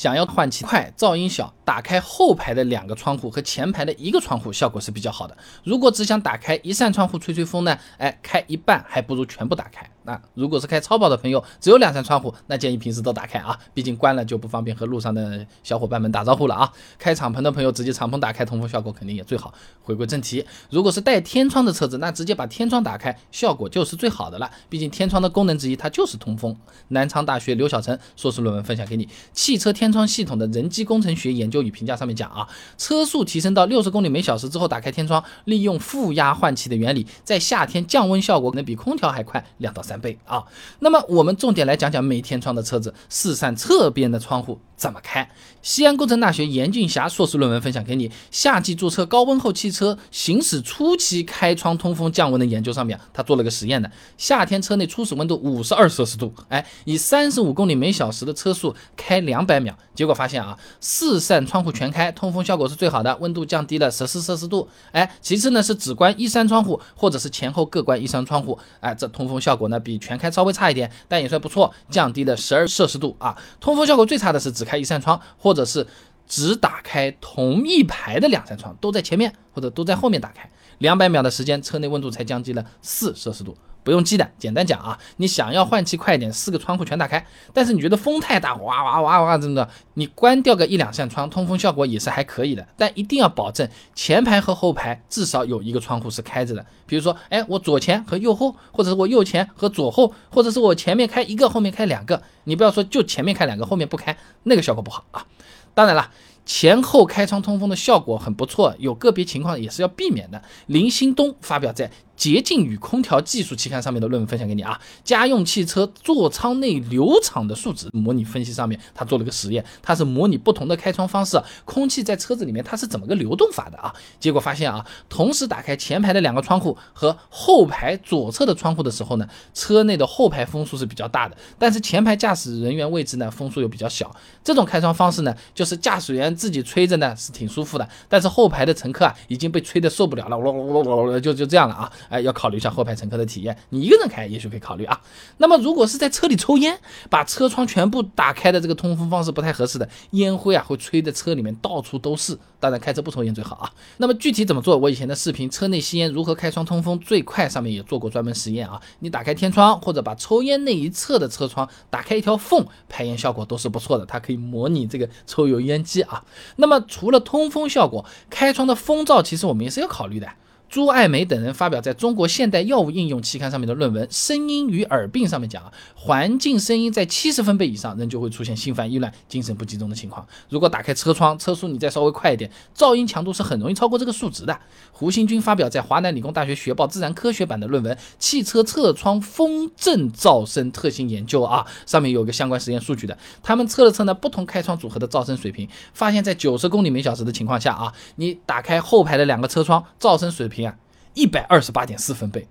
想要换气快、噪音小，打开后排的两个窗户和前排的一个窗户效果是比较好的。如果只想打开一扇窗户吹吹风呢？哎，开一半还不如全部打开。那如果是开超跑的朋友，只有两扇窗户，那建议平时都打开啊，毕竟关了就不方便和路上的小伙伴们打招呼了啊。开敞篷的朋友直接敞篷打开，通风效果肯定也最好。回归正题，如果是带天窗的车子，那直接把天窗打开，效果就是最好的了。毕竟天窗的功能之一它就是通风。南昌大学刘小成硕士论文分享给你，《汽车天窗系统的人机工程学研究与评价》上面讲啊，车速提升到六十公里每小时之后，打开天窗，利用负压换气的原理，在夏天降温效果能比空调还快两到三三倍啊。那么我们重点来讲讲每天窗的车子，四扇侧边的窗户。怎么开？西安工程大学严俊霞硕士论文分享给你。夏季坐车高温后，汽车行驶初期开窗通风降温的研究上面，他做了个实验的。夏天车内初始温度五十二摄氏度，哎，以三十五公里每小时的车速开两百秒，结果发现啊，四扇窗户全开，通风效果是最好的，温度降低了十四摄氏度。哎，其次呢是只关一扇窗户，或者是前后各关一扇窗户，哎，这通风效果呢比全开稍微差一点，但也算不错，降低了十二摄氏度啊。通风效果最差的是只开一扇窗，或者是只打开同一排的两扇窗，都在前面或者都在后面打开，两百秒的时间，车内温度才降低了四摄氏度。不用记的，简单讲啊，你想要换气快一点，四个窗户全打开，但是你觉得风太大，哇哇哇哇真的，你关掉个一两扇窗，通风效果也是还可以的。但一定要保证前排和后排至少有一个窗户是开着的。比如说，哎，我左前和右后，或者是我右前和左后，或者是我前面开一个，后面开两个，你不要说就前面开两个，后面不开，那个效果不好啊。当然了。前后开窗通风的效果很不错，有个别情况也是要避免的。林新东发表在《洁净与空调技术》期刊上面的论文分享给你啊。家用汽车座舱内流场的数值模拟分析上面，他做了个实验，他是模拟不同的开窗方式，空气在车子里面它是怎么个流动法的啊？结果发现啊，同时打开前排的两个窗户和后排左侧的窗户的时候呢，车内的后排风速是比较大的，但是前排驾驶人员位置呢风速又比较小。这种开窗方式呢，就是驾驶员。自己吹着呢是挺舒服的，但是后排的乘客啊已经被吹得受不了了，就就这样了啊！哎，要考虑一下后排乘客的体验。你一个人开也许可以考虑啊。那么如果是在车里抽烟，把车窗全部打开的这个通风方式不太合适的，烟灰啊会吹的车里面到处都是。当然开车不抽烟最好啊。那么具体怎么做？我以前的视频《车内吸烟如何开窗通风最快》上面也做过专门实验啊。你打开天窗或者把抽烟那一侧的车窗打开一条缝，排烟效果都是不错的。它可以模拟这个抽油烟机啊。那么除了通风效果，开窗的风噪其实我们也是要考虑的。朱爱梅等人发表在中国现代药物应用期刊上面的论文《声音与耳病》上面讲啊，环境声音在七十分贝以上，人就会出现心烦意乱、精神不集中的情况。如果打开车窗，车速你再稍微快一点，噪音强度是很容易超过这个数值的。胡新军发表在华南理工大学学报自然科学版的论文《汽车侧窗风振噪声特性研究》啊，上面有个相关实验数据的。他们测了测呢不同开窗组合的噪声水平，发现，在九十公里每小时的情况下啊，你打开后排的两个车窗，噪声水平。一百二十八点四分贝，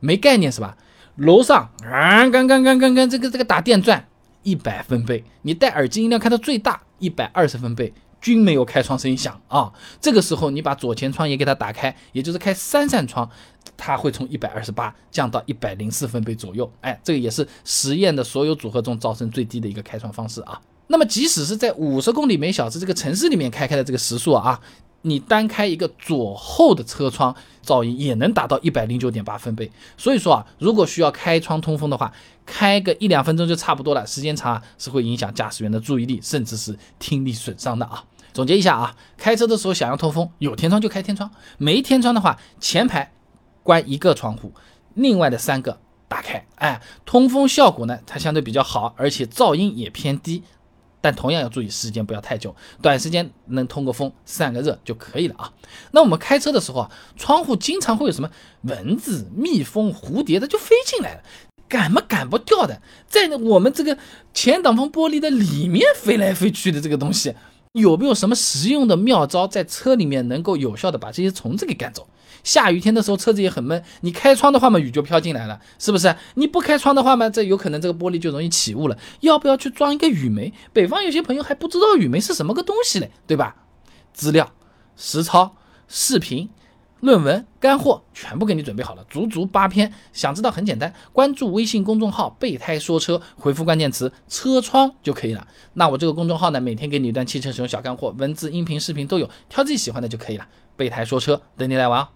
没概念是吧？楼上啊，刚刚刚刚刚这个这个打电钻，一百分贝。你戴耳机音量开到最大，一百二十分贝，均没有开窗声音响啊。这个时候你把左前窗也给它打开，也就是开三扇窗，它会从一百二十八降到一百零四分贝左右。哎，这个也是实验的所有组合中噪声最低的一个开窗方式啊。那么即使是在五十公里每小时这个城市里面开开的这个时速啊。你单开一个左后的车窗，噪音也能达到一百零九点八分贝。所以说啊，如果需要开窗通风的话，开个一两分钟就差不多了，时间长啊是会影响驾驶员的注意力，甚至是听力损伤的啊。总结一下啊，开车的时候想要通风，有天窗就开天窗，没天窗的话，前排关一个窗户，另外的三个打开，哎，通风效果呢，它相对比较好，而且噪音也偏低。但同样要注意时间不要太久，短时间能通个风、散个热就可以了啊。那我们开车的时候啊，窗户经常会有什么蚊子、蜜蜂、蝴蝶的就飞进来了，赶嘛赶不掉的，在我们这个前挡风玻璃的里面飞来飞去的这个东西。有没有什么实用的妙招，在车里面能够有效的把这些虫子给赶走？下雨天的时候，车子也很闷，你开窗的话嘛，雨就飘进来了，是不是？你不开窗的话嘛，这有可能这个玻璃就容易起雾了。要不要去装一个雨眉？北方有些朋友还不知道雨眉是什么个东西嘞，对吧？资料、实操、视频，论文干货全部给你准备好了，足足八篇。想知道很简单，关注微信公众号“备胎说车”，回复关键词“车窗”就可以了。那我这个公众号呢，每天给你一段汽车使用小干货，文字、音频、视频都有，挑自己喜欢的就可以了。备胎说车，等你来玩哦。